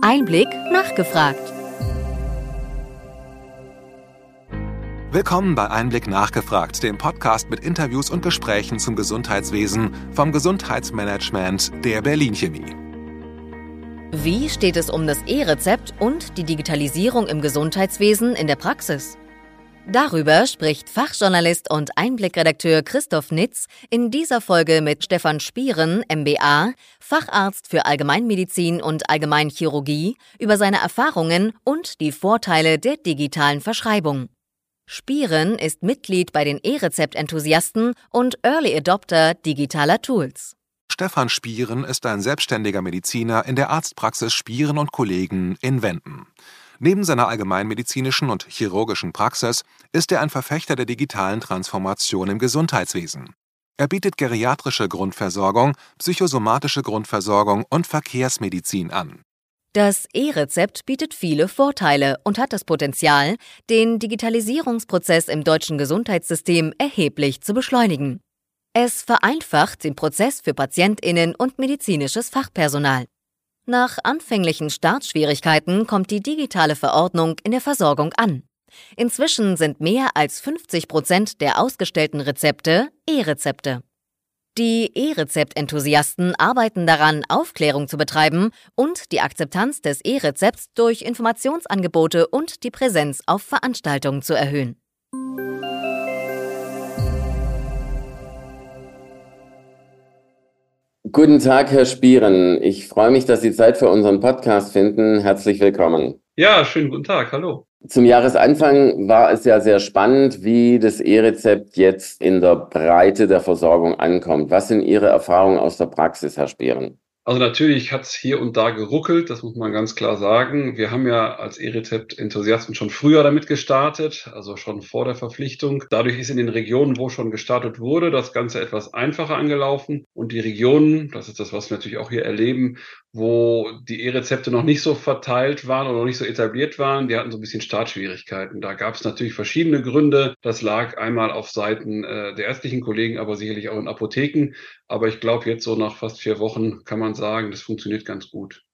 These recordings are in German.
Einblick nachgefragt. Willkommen bei Einblick nachgefragt, dem Podcast mit Interviews und Gesprächen zum Gesundheitswesen vom Gesundheitsmanagement der Berlin Chemie. Wie steht es um das E-Rezept und die Digitalisierung im Gesundheitswesen in der Praxis? Darüber spricht Fachjournalist und Einblickredakteur Christoph Nitz in dieser Folge mit Stefan Spieren, MBA, Facharzt für Allgemeinmedizin und Allgemeinchirurgie, über seine Erfahrungen und die Vorteile der digitalen Verschreibung. Spieren ist Mitglied bei den E-Rezept-Enthusiasten und Early Adopter digitaler Tools. Stefan Spieren ist ein selbstständiger Mediziner in der Arztpraxis Spieren und Kollegen in Wenden. Neben seiner allgemeinmedizinischen und chirurgischen Praxis ist er ein Verfechter der digitalen Transformation im Gesundheitswesen. Er bietet geriatrische Grundversorgung, psychosomatische Grundversorgung und Verkehrsmedizin an. Das E-Rezept bietet viele Vorteile und hat das Potenzial, den Digitalisierungsprozess im deutschen Gesundheitssystem erheblich zu beschleunigen. Es vereinfacht den Prozess für Patientinnen und medizinisches Fachpersonal. Nach anfänglichen Startschwierigkeiten kommt die digitale Verordnung in der Versorgung an. Inzwischen sind mehr als 50 Prozent der ausgestellten Rezepte E-Rezepte. Die E-Rezept-Enthusiasten arbeiten daran, Aufklärung zu betreiben und die Akzeptanz des E-Rezepts durch Informationsangebote und die Präsenz auf Veranstaltungen zu erhöhen. Guten Tag, Herr Spieren. Ich freue mich, dass Sie Zeit für unseren Podcast finden. Herzlich willkommen. Ja, schönen guten Tag. Hallo. Zum Jahresanfang war es ja sehr spannend, wie das E-Rezept jetzt in der Breite der Versorgung ankommt. Was sind Ihre Erfahrungen aus der Praxis, Herr Spieren? Also natürlich hat es hier und da geruckelt, das muss man ganz klar sagen. Wir haben ja als E-Rezept-Enthusiasten schon früher damit gestartet, also schon vor der Verpflichtung. Dadurch ist in den Regionen, wo schon gestartet wurde, das Ganze etwas einfacher angelaufen. Und die Regionen, das ist das, was wir natürlich auch hier erleben, wo die E-Rezepte noch nicht so verteilt waren oder noch nicht so etabliert waren, die hatten so ein bisschen Startschwierigkeiten. Da gab es natürlich verschiedene Gründe. Das lag einmal auf Seiten äh, der ärztlichen Kollegen, aber sicherlich auch in Apotheken. Aber ich glaube, jetzt so nach fast vier Wochen kann man sagen, das funktioniert ganz gut.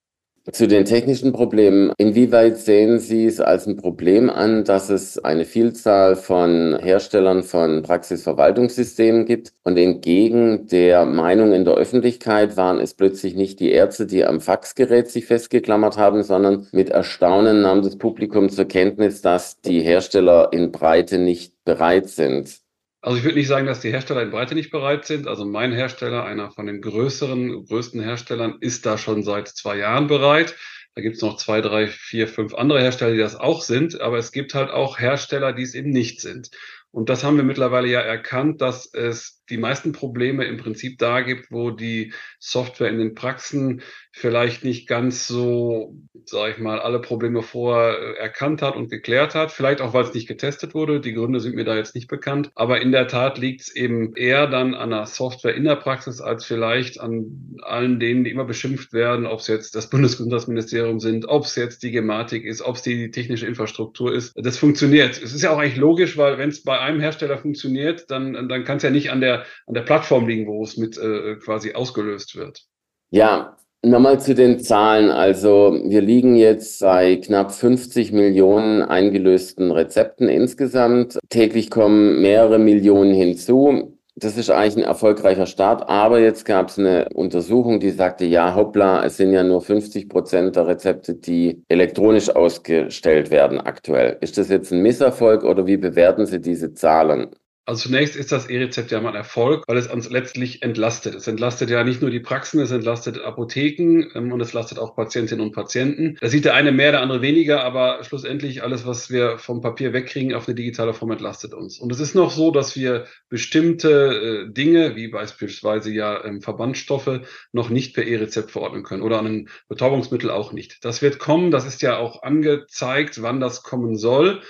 Zu den technischen Problemen. Inwieweit sehen Sie es als ein Problem an, dass es eine Vielzahl von Herstellern von Praxisverwaltungssystemen gibt? Und entgegen der Meinung in der Öffentlichkeit waren es plötzlich nicht die Ärzte, die am Faxgerät sich festgeklammert haben, sondern mit Erstaunen nahm das Publikum zur Kenntnis, dass die Hersteller in Breite nicht bereit sind. Also ich würde nicht sagen, dass die Hersteller in Breite nicht bereit sind. Also mein Hersteller, einer von den größeren, größten Herstellern, ist da schon seit zwei Jahren bereit. Da gibt es noch zwei, drei, vier, fünf andere Hersteller, die das auch sind. Aber es gibt halt auch Hersteller, die es eben nicht sind. Und das haben wir mittlerweile ja erkannt, dass es die meisten Probleme im Prinzip da gibt, wo die Software in den Praxen vielleicht nicht ganz so, sage ich mal, alle Probleme vorher äh, erkannt hat und geklärt hat. Vielleicht auch, weil es nicht getestet wurde. Die Gründe sind mir da jetzt nicht bekannt. Aber in der Tat liegt es eben eher dann an der Software in der Praxis als vielleicht an allen denen, die immer beschimpft werden, ob es jetzt das Bundesgesundheitsministerium sind, ob es jetzt die Gematik ist, ob es die technische Infrastruktur ist. Das funktioniert. Es ist ja auch eigentlich logisch, weil wenn es bei einem Hersteller funktioniert, dann, dann kann es ja nicht an der, an der Plattform liegen, wo es mit äh, quasi ausgelöst wird. Ja, Nochmal zu den Zahlen. Also wir liegen jetzt bei knapp 50 Millionen eingelösten Rezepten insgesamt. Täglich kommen mehrere Millionen hinzu. Das ist eigentlich ein erfolgreicher Start. Aber jetzt gab es eine Untersuchung, die sagte, ja, hoppla, es sind ja nur 50 Prozent der Rezepte, die elektronisch ausgestellt werden aktuell. Ist das jetzt ein Misserfolg oder wie bewerten Sie diese Zahlen? Also zunächst ist das E-Rezept ja mal ein Erfolg, weil es uns letztlich entlastet. Es entlastet ja nicht nur die Praxen, es entlastet Apotheken ähm, und es entlastet auch Patientinnen und Patienten. Da sieht der eine mehr, der andere weniger, aber schlussendlich alles, was wir vom Papier wegkriegen, auf eine digitale Form entlastet uns. Und es ist noch so, dass wir bestimmte äh, Dinge, wie beispielsweise ja ähm, Verbandstoffe, noch nicht per E-Rezept verordnen können oder an ein Betäubungsmittel auch nicht. Das wird kommen, das ist ja auch angezeigt, wann das kommen soll.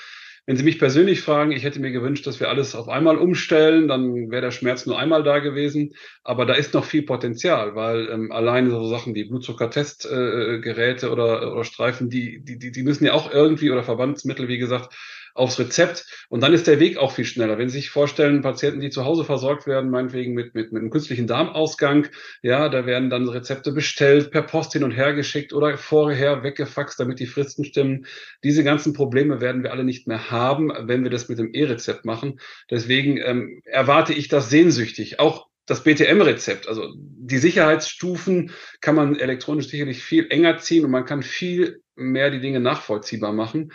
Wenn Sie mich persönlich fragen, ich hätte mir gewünscht, dass wir alles auf einmal umstellen, dann wäre der Schmerz nur einmal da gewesen. Aber da ist noch viel Potenzial, weil ähm, alleine so Sachen wie Blutzuckertestgeräte äh, oder, oder Streifen, die, die, die müssen ja auch irgendwie oder Verbandsmittel, wie gesagt, aufs Rezept. Und dann ist der Weg auch viel schneller. Wenn Sie sich vorstellen, Patienten, die zu Hause versorgt werden, meinetwegen mit, mit, mit einem künstlichen Darmausgang, ja, da werden dann Rezepte bestellt, per Post hin und her geschickt oder vorher weggefaxt, damit die Fristen stimmen. Diese ganzen Probleme werden wir alle nicht mehr haben, wenn wir das mit dem E-Rezept machen. Deswegen ähm, erwarte ich das sehnsüchtig. Auch das BTM-Rezept, also die Sicherheitsstufen kann man elektronisch sicherlich viel enger ziehen und man kann viel mehr die Dinge nachvollziehbar machen.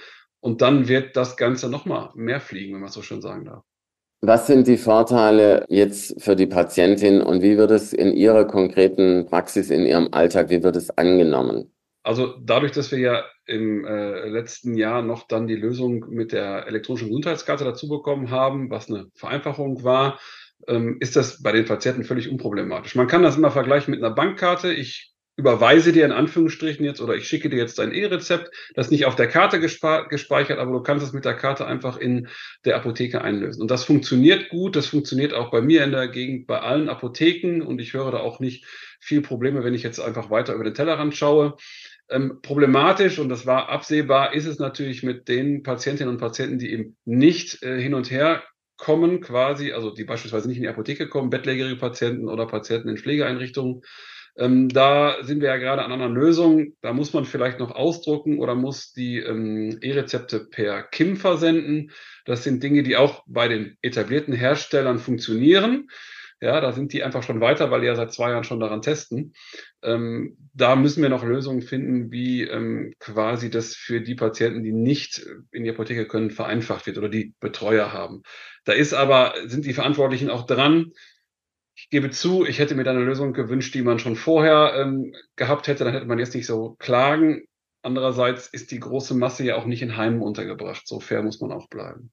Und dann wird das Ganze nochmal mehr fliegen, wenn man so schön sagen darf. Was sind die Vorteile jetzt für die Patientin und wie wird es in Ihrer konkreten Praxis, in Ihrem Alltag, wie wird es angenommen? Also dadurch, dass wir ja im äh, letzten Jahr noch dann die Lösung mit der elektronischen Gesundheitskarte dazu bekommen haben, was eine Vereinfachung war, ähm, ist das bei den Patienten völlig unproblematisch. Man kann das immer vergleichen mit einer Bankkarte. Ich überweise dir in Anführungsstrichen jetzt oder ich schicke dir jetzt dein E-Rezept, das nicht auf der Karte gespeichert, aber du kannst es mit der Karte einfach in der Apotheke einlösen. Und das funktioniert gut, das funktioniert auch bei mir in der Gegend, bei allen Apotheken und ich höre da auch nicht viel Probleme, wenn ich jetzt einfach weiter über den Tellerrand schaue. Ähm, problematisch, und das war absehbar, ist es natürlich mit den Patientinnen und Patienten, die eben nicht äh, hin und her kommen quasi, also die beispielsweise nicht in die Apotheke kommen, bettlägerige Patienten oder Patienten in Pflegeeinrichtungen. Ähm, da sind wir ja gerade an einer Lösung. Da muss man vielleicht noch ausdrucken oder muss die ähm, E-Rezepte per KIM versenden. Das sind Dinge, die auch bei den etablierten Herstellern funktionieren. Ja, da sind die einfach schon weiter, weil die ja seit zwei Jahren schon daran testen. Ähm, da müssen wir noch Lösungen finden, wie ähm, quasi das für die Patienten, die nicht in die Apotheke können, vereinfacht wird oder die Betreuer haben. Da ist aber, sind die Verantwortlichen auch dran. Ich gebe zu, ich hätte mir da eine Lösung gewünscht, die man schon vorher ähm, gehabt hätte. Dann hätte man jetzt nicht so klagen. Andererseits ist die große Masse ja auch nicht in Heimen untergebracht. So fair muss man auch bleiben.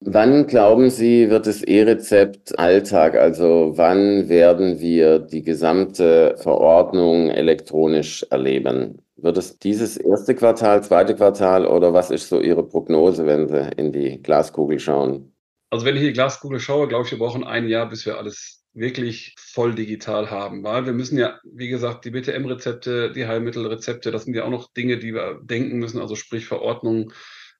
Wann glauben Sie, wird das E-Rezept Alltag? Also wann werden wir die gesamte Verordnung elektronisch erleben? Wird es dieses erste Quartal, zweite Quartal oder was ist so Ihre Prognose, wenn Sie in die Glaskugel schauen? Also wenn ich in die Glaskugel schaue, glaube ich, wir brauchen ein Jahr, bis wir alles wirklich voll digital haben, weil wir müssen ja, wie gesagt, die BTM-Rezepte, die Heilmittelrezepte, das sind ja auch noch Dinge, die wir denken müssen, also sprich Verordnungen,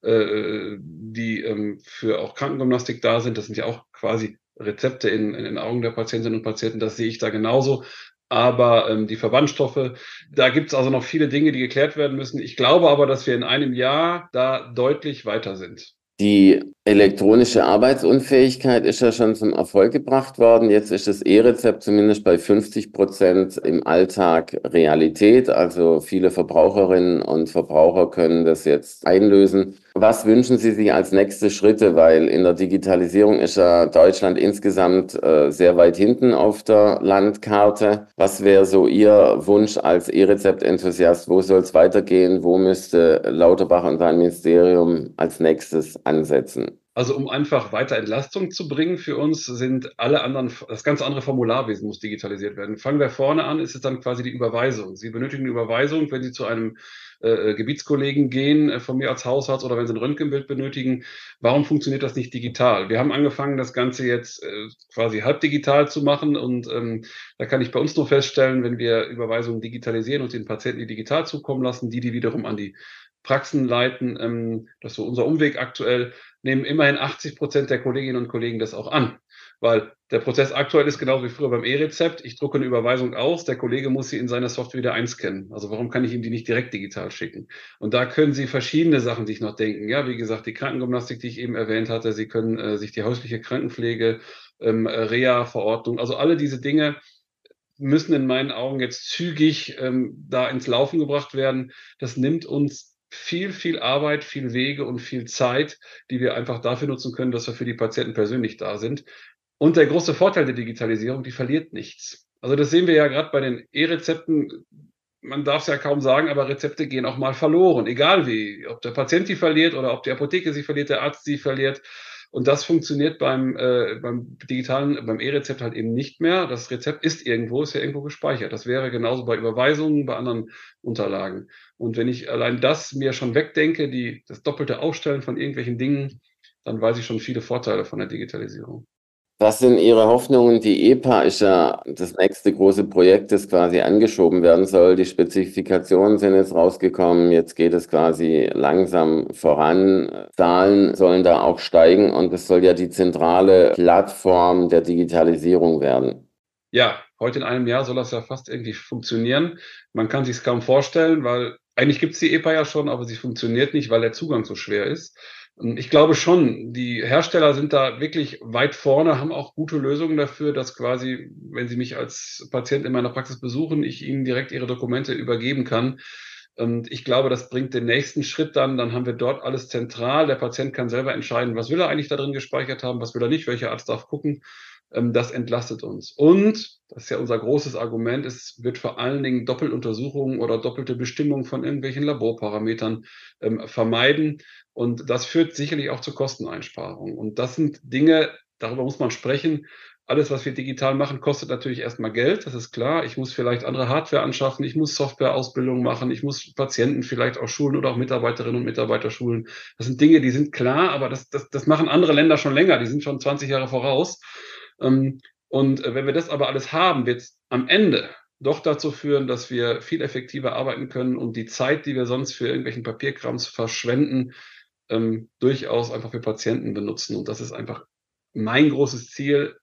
äh, die ähm, für auch Krankengymnastik da sind. Das sind ja auch quasi Rezepte in, in den Augen der Patientinnen und Patienten. Das sehe ich da genauso. Aber ähm, die Verbandstoffe, da gibt es also noch viele Dinge, die geklärt werden müssen. Ich glaube aber, dass wir in einem Jahr da deutlich weiter sind. Die elektronische Arbeitsunfähigkeit ist ja schon zum Erfolg gebracht worden. Jetzt ist das E-Rezept zumindest bei 50 Prozent im Alltag Realität. Also viele Verbraucherinnen und Verbraucher können das jetzt einlösen. Was wünschen Sie sich als nächste Schritte? Weil in der Digitalisierung ist ja Deutschland insgesamt äh, sehr weit hinten auf der Landkarte. Was wäre so Ihr Wunsch als E-Rezept-Enthusiast? Wo soll es weitergehen? Wo müsste Lauterbach und sein Ministerium als nächstes ansetzen? Also um einfach weiter Entlastung zu bringen für uns, sind alle anderen, das ganze andere Formularwesen muss digitalisiert werden. Fangen wir vorne an, ist es dann quasi die Überweisung. Sie benötigen eine Überweisung, wenn Sie zu einem äh, äh, Gebietskollegen gehen äh, von mir als Hausarzt oder wenn sie ein Röntgenbild benötigen. Warum funktioniert das nicht digital? Wir haben angefangen, das Ganze jetzt äh, quasi halb digital zu machen und ähm, da kann ich bei uns nur feststellen, wenn wir Überweisungen digitalisieren und den Patienten die digital zukommen lassen, die die wiederum an die Praxen leiten, ähm, das ist so unser Umweg aktuell, nehmen immerhin 80 Prozent der Kolleginnen und Kollegen das auch an. Weil der Prozess aktuell ist genauso wie früher beim E-Rezept. Ich drucke eine Überweisung aus, der Kollege muss sie in seiner Software wieder einscannen. Also warum kann ich ihm die nicht direkt digital schicken? Und da können Sie verschiedene Sachen sich noch denken. Ja, wie gesagt, die Krankengymnastik, die ich eben erwähnt hatte, Sie können äh, sich die häusliche Krankenpflege, ähm, Reha-Verordnung, also alle diese Dinge müssen in meinen Augen jetzt zügig ähm, da ins Laufen gebracht werden. Das nimmt uns viel, viel Arbeit, viel Wege und viel Zeit, die wir einfach dafür nutzen können, dass wir für die Patienten persönlich da sind. Und der große Vorteil der Digitalisierung, die verliert nichts. Also das sehen wir ja gerade bei den E-Rezepten. Man darf es ja kaum sagen, aber Rezepte gehen auch mal verloren, egal wie. Ob der Patient die verliert oder ob die Apotheke sie verliert, der Arzt sie verliert. Und das funktioniert beim, äh, beim digitalen, beim E-Rezept halt eben nicht mehr. Das Rezept ist irgendwo, ist ja irgendwo gespeichert. Das wäre genauso bei Überweisungen, bei anderen Unterlagen. Und wenn ich allein das mir schon wegdenke, die, das doppelte Aufstellen von irgendwelchen Dingen, dann weiß ich schon viele Vorteile von der Digitalisierung. Was sind Ihre Hoffnungen? Die EPA ist ja das nächste große Projekt, das quasi angeschoben werden soll. Die Spezifikationen sind jetzt rausgekommen. Jetzt geht es quasi langsam voran. Zahlen sollen da auch steigen und es soll ja die zentrale Plattform der Digitalisierung werden. Ja, heute in einem Jahr soll das ja fast irgendwie funktionieren. Man kann sich es kaum vorstellen, weil eigentlich gibt es die EPA ja schon, aber sie funktioniert nicht, weil der Zugang so schwer ist. Ich glaube schon, die Hersteller sind da wirklich weit vorne, haben auch gute Lösungen dafür, dass quasi, wenn sie mich als Patient in meiner Praxis besuchen, ich ihnen direkt ihre Dokumente übergeben kann. Und ich glaube, das bringt den nächsten Schritt dann. Dann haben wir dort alles zentral. Der Patient kann selber entscheiden, was will er eigentlich da drin gespeichert haben, was will er nicht, welcher Arzt darf gucken. Ähm, das entlastet uns. Und, das ist ja unser großes Argument, es wird vor allen Dingen Doppeluntersuchungen oder doppelte Bestimmungen von irgendwelchen Laborparametern ähm, vermeiden. Und das führt sicherlich auch zu Kosteneinsparungen. Und das sind Dinge, darüber muss man sprechen. Alles, was wir digital machen, kostet natürlich erstmal Geld, das ist klar. Ich muss vielleicht andere Hardware anschaffen, ich muss Softwareausbildung machen, ich muss Patienten vielleicht auch schulen oder auch Mitarbeiterinnen und Mitarbeiter schulen. Das sind Dinge, die sind klar, aber das, das, das machen andere Länder schon länger, die sind schon 20 Jahre voraus. Ähm, und äh, wenn wir das aber alles haben, wird es am Ende doch dazu führen, dass wir viel effektiver arbeiten können und die Zeit, die wir sonst für irgendwelchen Papierkrams verschwenden, ähm, durchaus einfach für Patienten benutzen. Und das ist einfach mein großes Ziel.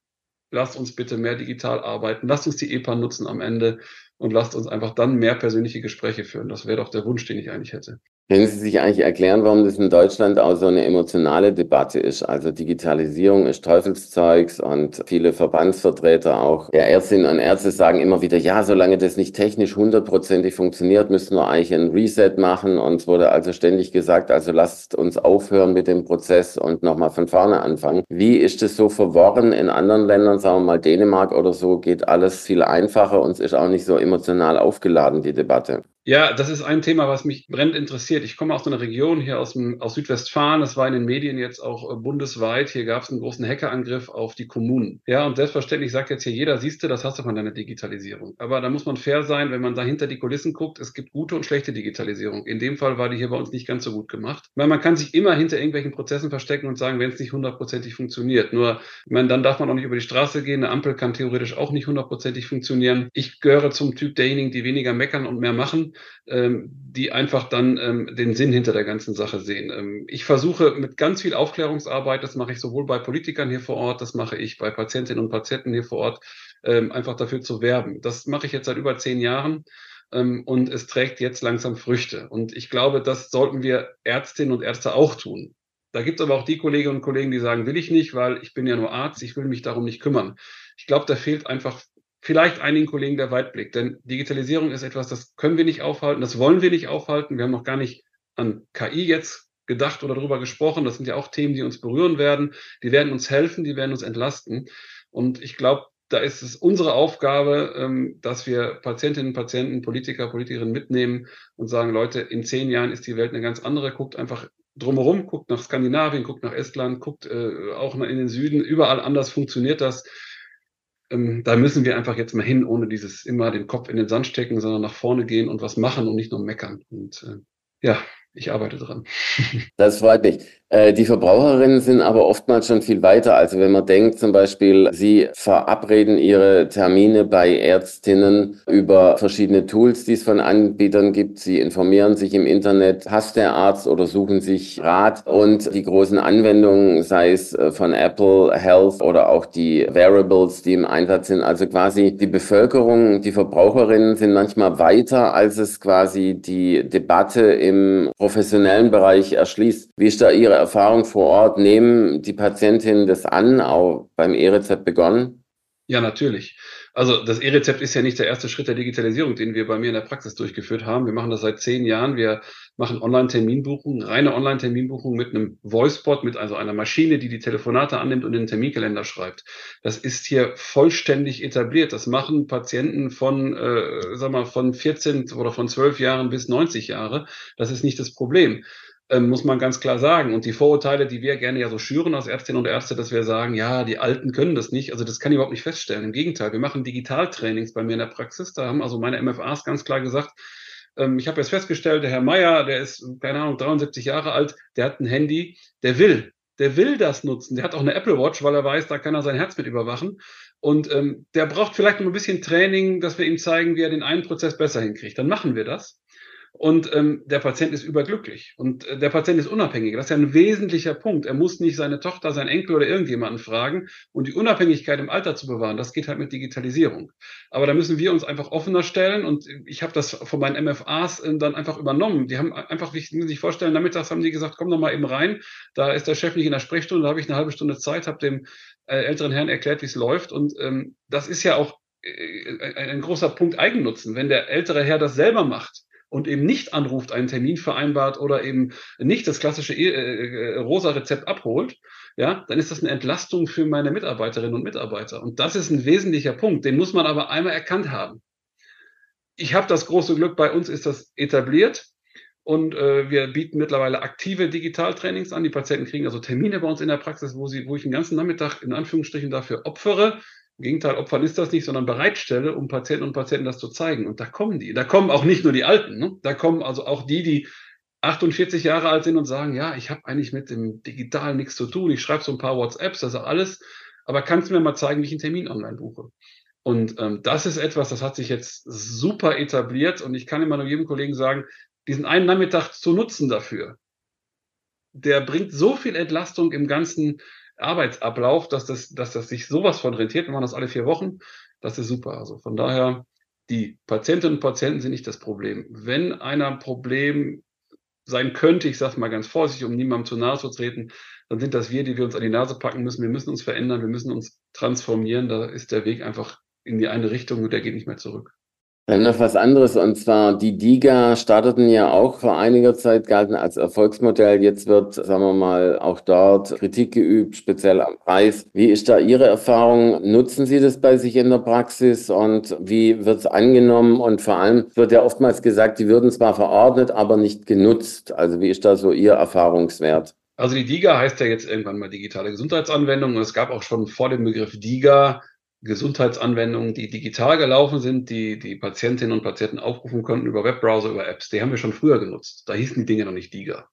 Lasst uns bitte mehr digital arbeiten. Lasst uns die EPA nutzen am Ende und lasst uns einfach dann mehr persönliche Gespräche führen. Das wäre doch der Wunsch, den ich eigentlich hätte. Können Sie sich eigentlich erklären, warum das in Deutschland auch so eine emotionale Debatte ist? Also Digitalisierung ist Teufelszeugs und viele Verbandsvertreter auch der Ärztinnen und Ärzte sagen immer wieder, ja, solange das nicht technisch hundertprozentig funktioniert, müssten wir eigentlich ein Reset machen. Und es wurde also ständig gesagt, also lasst uns aufhören mit dem Prozess und nochmal von vorne anfangen. Wie ist es so verworren in anderen Ländern, sagen wir mal Dänemark oder so, geht alles viel einfacher und es ist auch nicht so emotional aufgeladen, die Debatte? Ja, das ist ein Thema, was mich brennend interessiert. Ich komme aus einer Region hier aus, dem, aus Südwestfalen. Das war in den Medien jetzt auch äh, bundesweit. Hier gab es einen großen Hackerangriff auf die Kommunen. Ja, und selbstverständlich sagt jetzt hier jeder, siehst du, das hast du von deiner Digitalisierung. Aber da muss man fair sein, wenn man da hinter die Kulissen guckt. Es gibt gute und schlechte Digitalisierung. In dem Fall war die hier bei uns nicht ganz so gut gemacht. Weil man kann sich immer hinter irgendwelchen Prozessen verstecken und sagen, wenn es nicht hundertprozentig funktioniert. Nur, meine, dann darf man auch nicht über die Straße gehen. Eine Ampel kann theoretisch auch nicht hundertprozentig funktionieren. Ich gehöre zum Typ derjenigen, die weniger meckern und mehr machen ähm, die einfach dann ähm, den Sinn hinter der ganzen Sache sehen. Ähm, ich versuche mit ganz viel Aufklärungsarbeit, das mache ich sowohl bei Politikern hier vor Ort, das mache ich bei Patientinnen und Patienten hier vor Ort, ähm, einfach dafür zu werben. Das mache ich jetzt seit über zehn Jahren ähm, und es trägt jetzt langsam Früchte. Und ich glaube, das sollten wir Ärztinnen und Ärzte auch tun. Da gibt es aber auch die Kolleginnen und Kollegen, die sagen, will ich nicht, weil ich bin ja nur Arzt, ich will mich darum nicht kümmern. Ich glaube, da fehlt einfach vielleicht einigen Kollegen der Weitblick. Denn Digitalisierung ist etwas, das können wir nicht aufhalten, das wollen wir nicht aufhalten. Wir haben noch gar nicht an KI jetzt gedacht oder darüber gesprochen. Das sind ja auch Themen, die uns berühren werden. Die werden uns helfen, die werden uns entlasten. Und ich glaube, da ist es unsere Aufgabe, ähm, dass wir Patientinnen, Patienten, Politiker, Politikerinnen mitnehmen und sagen, Leute, in zehn Jahren ist die Welt eine ganz andere. Guckt einfach drumherum, guckt nach Skandinavien, guckt nach Estland, guckt äh, auch in den Süden. Überall anders funktioniert das ähm, da müssen wir einfach jetzt mal hin, ohne dieses immer den Kopf in den Sand stecken, sondern nach vorne gehen und was machen und nicht nur meckern. Und äh, ja, ich arbeite dran. Das freut mich. Äh, die Verbraucherinnen sind aber oftmals schon viel weiter. Also wenn man denkt zum Beispiel, sie verabreden ihre Termine bei Ärztinnen über verschiedene Tools, die es von Anbietern gibt. Sie informieren sich im Internet, passt der Arzt oder suchen sich Rat. Und die großen Anwendungen, sei es äh, von Apple Health oder auch die Variables, die im Einsatz sind. Also quasi die Bevölkerung, die Verbraucherinnen sind manchmal weiter, als es quasi die Debatte im professionellen Bereich erschließt. Wie ist da Ihre Erfahrung vor Ort, nehmen die Patientinnen das an, auch beim E-Rezept begonnen? Ja, natürlich. Also das E-Rezept ist ja nicht der erste Schritt der Digitalisierung, den wir bei mir in der Praxis durchgeführt haben. Wir machen das seit zehn Jahren. Wir machen Online-Terminbuchungen, reine Online-Terminbuchungen mit einem Voicebot, mit also einer Maschine, die die Telefonate annimmt und den Terminkalender schreibt. Das ist hier vollständig etabliert. Das machen Patienten von, äh, sag mal, von 14 oder von 12 Jahren bis 90 Jahre. Das ist nicht das Problem muss man ganz klar sagen. Und die Vorurteile, die wir gerne ja so schüren als Ärztinnen und Ärzte, dass wir sagen, ja, die Alten können das nicht. Also das kann ich überhaupt nicht feststellen. Im Gegenteil, wir machen Digitaltrainings bei mir in der Praxis. Da haben also meine MFAs ganz klar gesagt, ähm, ich habe jetzt festgestellt, der Herr Meier, der ist, keine Ahnung, 73 Jahre alt, der hat ein Handy, der will Der will das nutzen. Der hat auch eine Apple Watch, weil er weiß, da kann er sein Herz mit überwachen. Und ähm, der braucht vielleicht noch ein bisschen Training, dass wir ihm zeigen, wie er den einen Prozess besser hinkriegt. Dann machen wir das und ähm, der Patient ist überglücklich und äh, der Patient ist unabhängig. Das ist ja ein wesentlicher Punkt. Er muss nicht seine Tochter, seinen Enkel oder irgendjemanden fragen und die Unabhängigkeit im Alter zu bewahren, das geht halt mit Digitalisierung. Aber da müssen wir uns einfach offener stellen und ich habe das von meinen MFAs äh, dann einfach übernommen. Die haben einfach, wie Sie sich vorstellen, nachmittags haben die gesagt, komm doch mal eben rein. Da ist der Chef nicht in der Sprechstunde, da habe ich eine halbe Stunde Zeit, habe dem äh, älteren Herrn erklärt, wie es läuft und ähm, das ist ja auch äh, ein großer Punkt Eigennutzen. Wenn der ältere Herr das selber macht, und eben nicht anruft, einen Termin vereinbart oder eben nicht das klassische äh, äh, rosa Rezept abholt, ja, dann ist das eine Entlastung für meine Mitarbeiterinnen und Mitarbeiter. Und das ist ein wesentlicher Punkt. Den muss man aber einmal erkannt haben. Ich habe das große Glück, bei uns ist das etabliert. Und äh, wir bieten mittlerweile aktive Digitaltrainings an. Die Patienten kriegen also Termine bei uns in der Praxis, wo, sie, wo ich den ganzen Nachmittag in Anführungsstrichen dafür opfere, im Gegenteil, Opfern ist das nicht, sondern bereitstelle, um Patienten und Patienten das zu zeigen. Und da kommen die. Da kommen auch nicht nur die Alten. Ne? Da kommen also auch die, die 48 Jahre alt sind und sagen, ja, ich habe eigentlich mit dem Digitalen nichts zu tun. Ich schreibe so ein paar WhatsApps, das ist alles. Aber kannst du mir mal zeigen, wie ich einen Termin online buche? Und ähm, das ist etwas, das hat sich jetzt super etabliert. Und ich kann immer nur jedem Kollegen sagen, diesen einen Nachmittag zu nutzen dafür, der bringt so viel Entlastung im ganzen Arbeitsablauf, dass das, dass das sich sowas von rentiert. Wir machen das alle vier Wochen. Das ist super. Also von daher, die Patientinnen und Patienten sind nicht das Problem. Wenn einer ein Problem sein könnte, ich sage mal ganz vorsichtig, um niemandem zu nahe zu treten, dann sind das wir, die wir uns an die Nase packen müssen. Wir müssen uns verändern, wir müssen uns transformieren. Da ist der Weg einfach in die eine Richtung und der geht nicht mehr zurück. Dann noch was anderes, und zwar die DIGA starteten ja auch vor einiger Zeit, galten als Erfolgsmodell. Jetzt wird, sagen wir mal, auch dort Kritik geübt, speziell am Preis. Wie ist da Ihre Erfahrung? Nutzen Sie das bei sich in der Praxis und wie wird es angenommen? Und vor allem wird ja oftmals gesagt, die würden zwar verordnet, aber nicht genutzt. Also wie ist da so Ihr Erfahrungswert? Also die DIGA heißt ja jetzt irgendwann mal digitale Gesundheitsanwendung und es gab auch schon vor dem Begriff DIGA Gesundheitsanwendungen, die digital gelaufen sind, die die Patientinnen und Patienten aufrufen konnten über Webbrowser, über Apps. Die haben wir schon früher genutzt. Da hießen die Dinge noch nicht DIGA.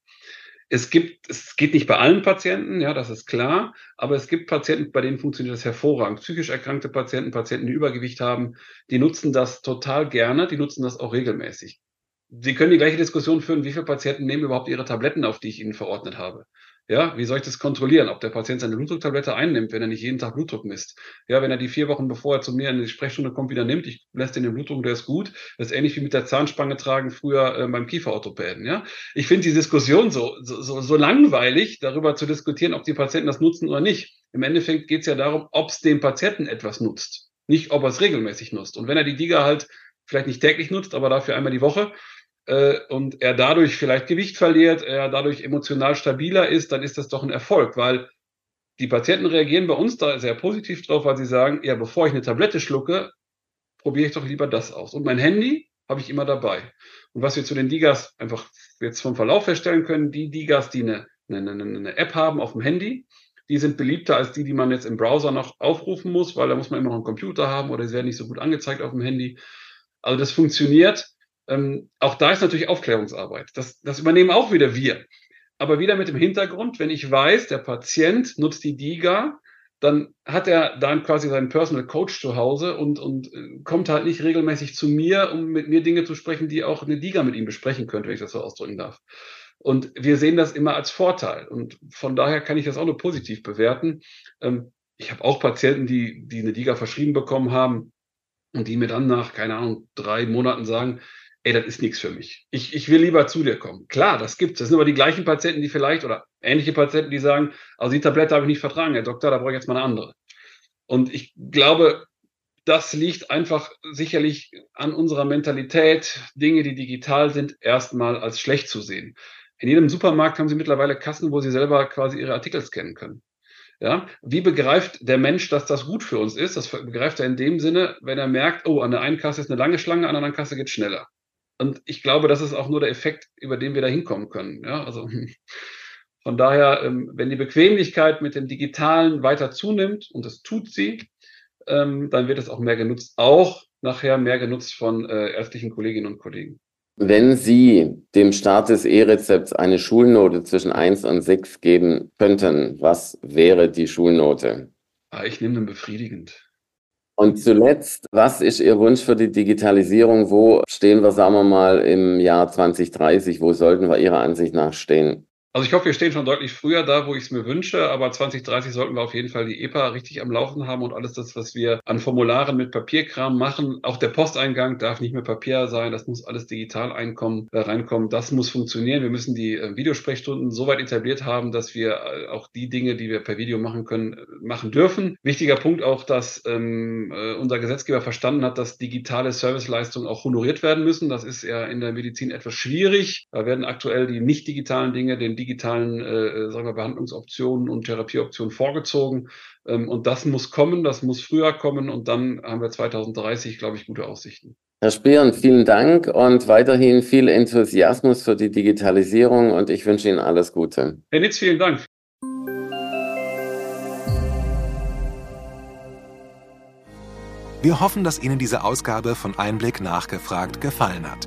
Es gibt, es geht nicht bei allen Patienten, ja, das ist klar, aber es gibt Patienten, bei denen funktioniert das hervorragend. Psychisch erkrankte Patienten, Patienten, die Übergewicht haben, die nutzen das total gerne, die nutzen das auch regelmäßig. Sie können die gleiche Diskussion führen, wie viele Patienten nehmen überhaupt ihre Tabletten, auf die ich ihnen verordnet habe. Ja, wie soll ich das kontrollieren, ob der Patient seine Blutdrucktablette einnimmt, wenn er nicht jeden Tag Blutdruck misst? Ja, wenn er die vier Wochen bevor er zu mir in die Sprechstunde kommt, wieder nimmt, ich lässt den Blutdruck, der ist gut. Das ist ähnlich wie mit der Zahnspange tragen früher äh, beim Kieferorthopäden. Ja, ich finde die Diskussion so, so, so langweilig, darüber zu diskutieren, ob die Patienten das nutzen oder nicht. Im Endeffekt geht es ja darum, ob es dem Patienten etwas nutzt, nicht ob er es regelmäßig nutzt. Und wenn er die Diga halt vielleicht nicht täglich nutzt, aber dafür einmal die Woche, äh, und er dadurch vielleicht Gewicht verliert, er dadurch emotional stabiler ist, dann ist das doch ein Erfolg, weil die Patienten reagieren bei uns da sehr positiv drauf, weil sie sagen, ja, bevor ich eine Tablette schlucke, probiere ich doch lieber das aus. Und mein Handy habe ich immer dabei. Und was wir zu den Digas einfach jetzt vom Verlauf feststellen können, die Digas, die eine, eine, eine App haben auf dem Handy, die sind beliebter als die, die man jetzt im Browser noch aufrufen muss, weil da muss man immer noch einen Computer haben oder sie werden nicht so gut angezeigt auf dem Handy. Also das funktioniert. Ähm, auch da ist natürlich Aufklärungsarbeit. Das, das übernehmen auch wieder wir. Aber wieder mit dem Hintergrund, wenn ich weiß, der Patient nutzt die DIGA, dann hat er dann quasi seinen Personal Coach zu Hause und, und äh, kommt halt nicht regelmäßig zu mir, um mit mir Dinge zu sprechen, die auch eine DIGA mit ihm besprechen könnte, wenn ich das so ausdrücken darf. Und wir sehen das immer als Vorteil. Und von daher kann ich das auch nur positiv bewerten. Ähm, ich habe auch Patienten, die, die eine DIGA verschrieben bekommen haben und die mir dann nach, keine Ahnung, drei Monaten sagen, ey, das ist nichts für mich. Ich, ich will lieber zu dir kommen. Klar, das gibt's. Das sind aber die gleichen Patienten, die vielleicht oder ähnliche Patienten, die sagen, also die Tablette habe ich nicht vertragen, Herr Doktor, da brauche ich jetzt mal eine andere. Und ich glaube, das liegt einfach sicherlich an unserer Mentalität, Dinge, die digital sind, erstmal als schlecht zu sehen. In jedem Supermarkt haben Sie mittlerweile Kassen, wo Sie selber quasi Ihre Artikel scannen können. Ja, wie begreift der Mensch, dass das gut für uns ist? Das begreift er in dem Sinne, wenn er merkt, oh, an der einen Kasse ist eine lange Schlange, an der anderen Kasse geht schneller. Und ich glaube, das ist auch nur der Effekt, über den wir da hinkommen können. Ja, also von daher, ähm, wenn die Bequemlichkeit mit dem Digitalen weiter zunimmt, und das tut sie, ähm, dann wird es auch mehr genutzt, auch nachher mehr genutzt von äh, ärztlichen Kolleginnen und Kollegen. Wenn Sie dem Start des E-Rezepts eine Schulnote zwischen 1 und 6 geben könnten, was wäre die Schulnote? Ah, ich nehme den befriedigend. Und zuletzt, was ist Ihr Wunsch für die Digitalisierung? Wo stehen wir, sagen wir mal, im Jahr 2030? Wo sollten wir Ihrer Ansicht nach stehen? Also ich hoffe, wir stehen schon deutlich früher da, wo ich es mir wünsche, aber 2030 sollten wir auf jeden Fall die EPA richtig am Laufen haben und alles das, was wir an Formularen mit Papierkram machen. Auch der Posteingang darf nicht mehr Papier sein, das muss alles digital einkommen, äh, reinkommen. Das muss funktionieren. Wir müssen die äh, Videosprechstunden so weit etabliert haben, dass wir äh, auch die Dinge, die wir per Video machen können, äh, machen dürfen. Wichtiger Punkt auch, dass ähm, äh, unser Gesetzgeber verstanden hat, dass digitale Serviceleistungen auch honoriert werden müssen. Das ist ja in der Medizin etwas schwierig. Da werden aktuell die nicht digitalen Dinge den digitalen äh, sagen wir, Behandlungsoptionen und Therapieoptionen vorgezogen. Ähm, und das muss kommen, das muss früher kommen und dann haben wir 2030, glaube ich, gute Aussichten. Herr Spieren, vielen Dank und weiterhin viel Enthusiasmus für die Digitalisierung und ich wünsche Ihnen alles Gute. Herr Nitz, vielen Dank. Wir hoffen, dass Ihnen diese Ausgabe von Einblick nachgefragt gefallen hat.